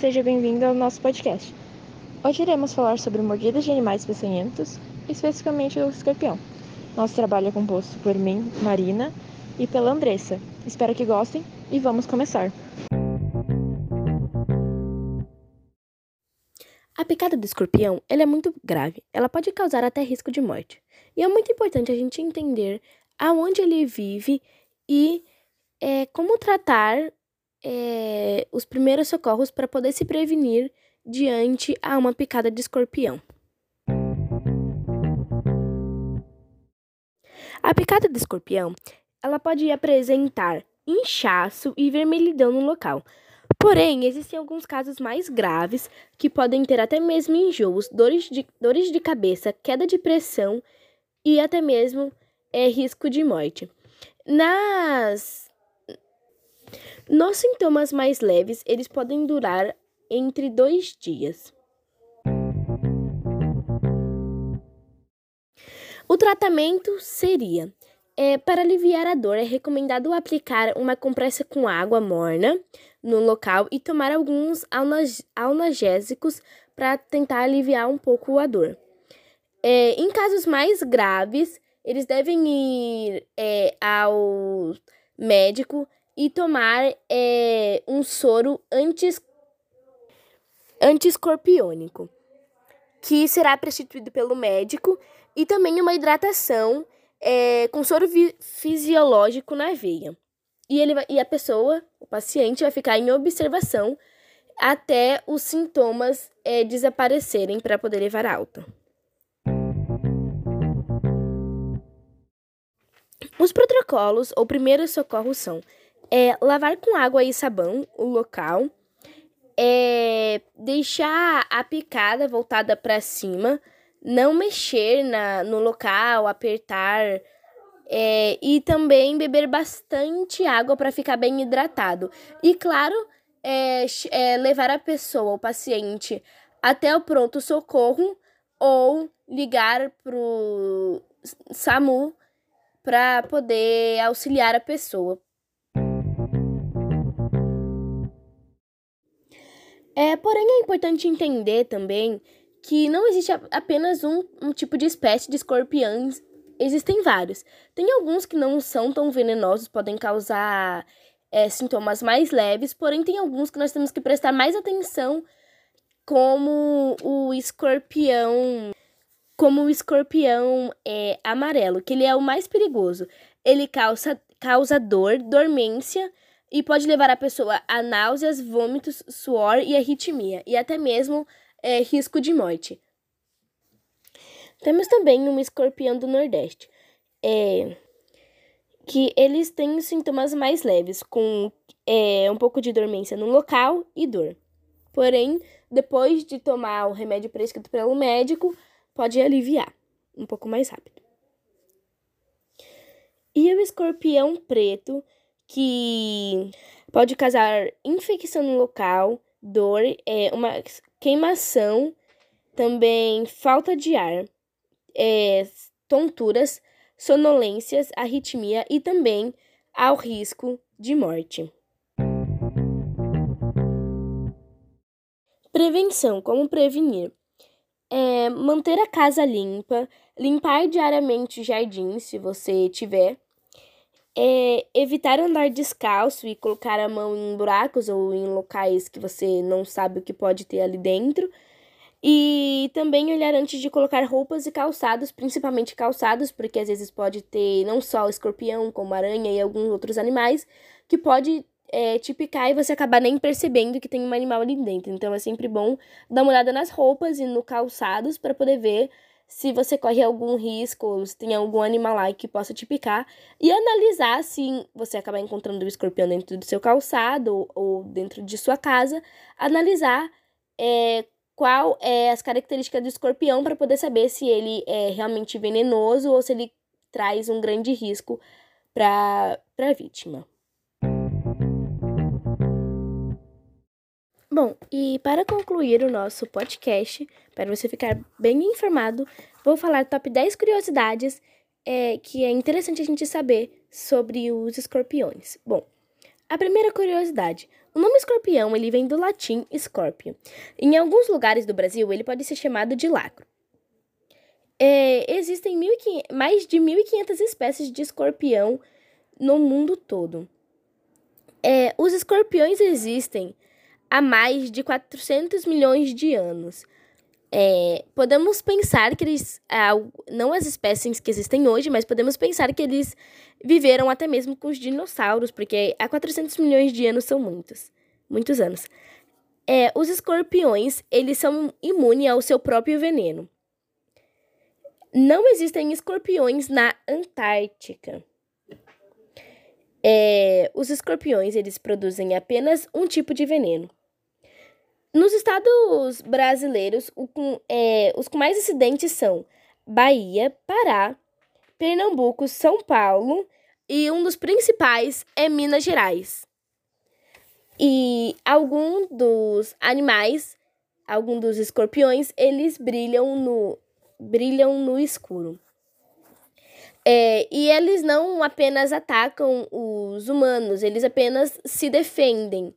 seja bem-vindo ao nosso podcast. Hoje iremos falar sobre mordidas de animais peçonhentos, especificamente do escorpião. Nosso trabalho é composto por mim, Marina, e pela Andressa. Espero que gostem e vamos começar. A picada do escorpião é muito grave, ela pode causar até risco de morte. E é muito importante a gente entender aonde ele vive e é, como tratar é, os primeiros socorros para poder se prevenir diante a uma picada de escorpião. A picada de escorpião ela pode apresentar inchaço e vermelhidão no local. Porém, existem alguns casos mais graves que podem ter até mesmo enjoos, dores de, dores de cabeça, queda de pressão e até mesmo é, risco de morte. Nas nos sintomas mais leves, eles podem durar entre dois dias. O tratamento seria: é, para aliviar a dor, é recomendado aplicar uma compressa com água morna no local e tomar alguns analgésicos para tentar aliviar um pouco a dor. É, em casos mais graves, eles devem ir é, ao médico e tomar é, um soro antes, antiscorpiônico, que será prescrito pelo médico, e também uma hidratação é, com soro fisiológico na veia. E, ele vai, e a pessoa, o paciente, vai ficar em observação até os sintomas é, desaparecerem para poder levar alta. Os protocolos ou primeiros socorros são é lavar com água e sabão o local, é deixar a picada voltada para cima, não mexer na, no local, apertar é, e também beber bastante água para ficar bem hidratado. E claro, é, é, levar a pessoa, o paciente, até o pronto socorro ou ligar pro SAMU para poder auxiliar a pessoa. É, porém, é importante entender também que não existe apenas um, um tipo de espécie de escorpiões, existem vários. Tem alguns que não são tão venenosos, podem causar é, sintomas mais leves, porém, tem alguns que nós temos que prestar mais atenção, como o escorpião. Como o escorpião é, amarelo, que ele é o mais perigoso. Ele causa, causa dor, dormência e pode levar a pessoa a náuseas, vômitos, suor e arritmia, e até mesmo é, risco de morte. Temos também um escorpião do Nordeste, é, que eles têm sintomas mais leves, com é, um pouco de dormência no local e dor. Porém, depois de tomar o remédio prescrito pelo médico, pode aliviar um pouco mais rápido. E o escorpião preto que pode causar infecção no local, dor, é, uma queimação, também falta de ar, é, tonturas, sonolências, arritmia e também ao risco de morte. Prevenção: como prevenir? É, manter a casa limpa, limpar diariamente o jardim, se você tiver, é evitar andar descalço e colocar a mão em buracos ou em locais que você não sabe o que pode ter ali dentro. E também olhar antes de colocar roupas e calçados, principalmente calçados, porque às vezes pode ter não só escorpião, como aranha e alguns outros animais, que pode é, te picar e você acabar nem percebendo que tem um animal ali dentro. Então é sempre bom dar uma olhada nas roupas e no calçados para poder ver se você corre algum risco, ou se tem algum animal lá que possa te picar, e analisar se você acabar encontrando o escorpião dentro do seu calçado ou dentro de sua casa, analisar é, qual é as características do escorpião para poder saber se ele é realmente venenoso ou se ele traz um grande risco para a vítima. Bom, e para concluir o nosso podcast, para você ficar bem informado, vou falar top 10 curiosidades é, que é interessante a gente saber sobre os escorpiões. Bom, A primeira curiosidade. O nome escorpião ele vem do latim scorpio. Em alguns lugares do Brasil, ele pode ser chamado de lacro. É, existem mais de 1.500 espécies de escorpião no mundo todo. É, os escorpiões existem há mais de 400 milhões de anos. É, podemos pensar que eles, não as espécies que existem hoje, mas podemos pensar que eles viveram até mesmo com os dinossauros, porque há 400 milhões de anos são muitos, muitos anos. É, os escorpiões, eles são imunes ao seu próprio veneno. Não existem escorpiões na Antártica. É, os escorpiões, eles produzem apenas um tipo de veneno. Nos estados brasileiros, com, é, os com mais acidentes são Bahia, Pará, Pernambuco, São Paulo e um dos principais é Minas Gerais. E alguns dos animais, alguns dos escorpiões, eles brilham no, brilham no escuro. É, e eles não apenas atacam os humanos, eles apenas se defendem.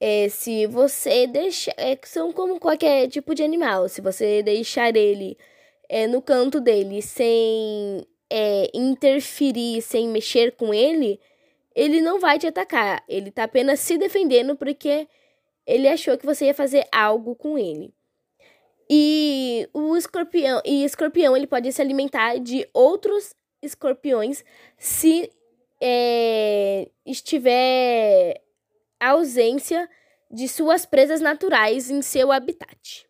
É, se você deixar. É, são como qualquer tipo de animal. Se você deixar ele é, no canto dele sem é, interferir, sem mexer com ele, ele não vai te atacar. Ele tá apenas se defendendo porque ele achou que você ia fazer algo com ele. E o escorpião, e escorpião ele pode se alimentar de outros escorpiões se é, estiver ausência de suas presas naturais em seu habitat.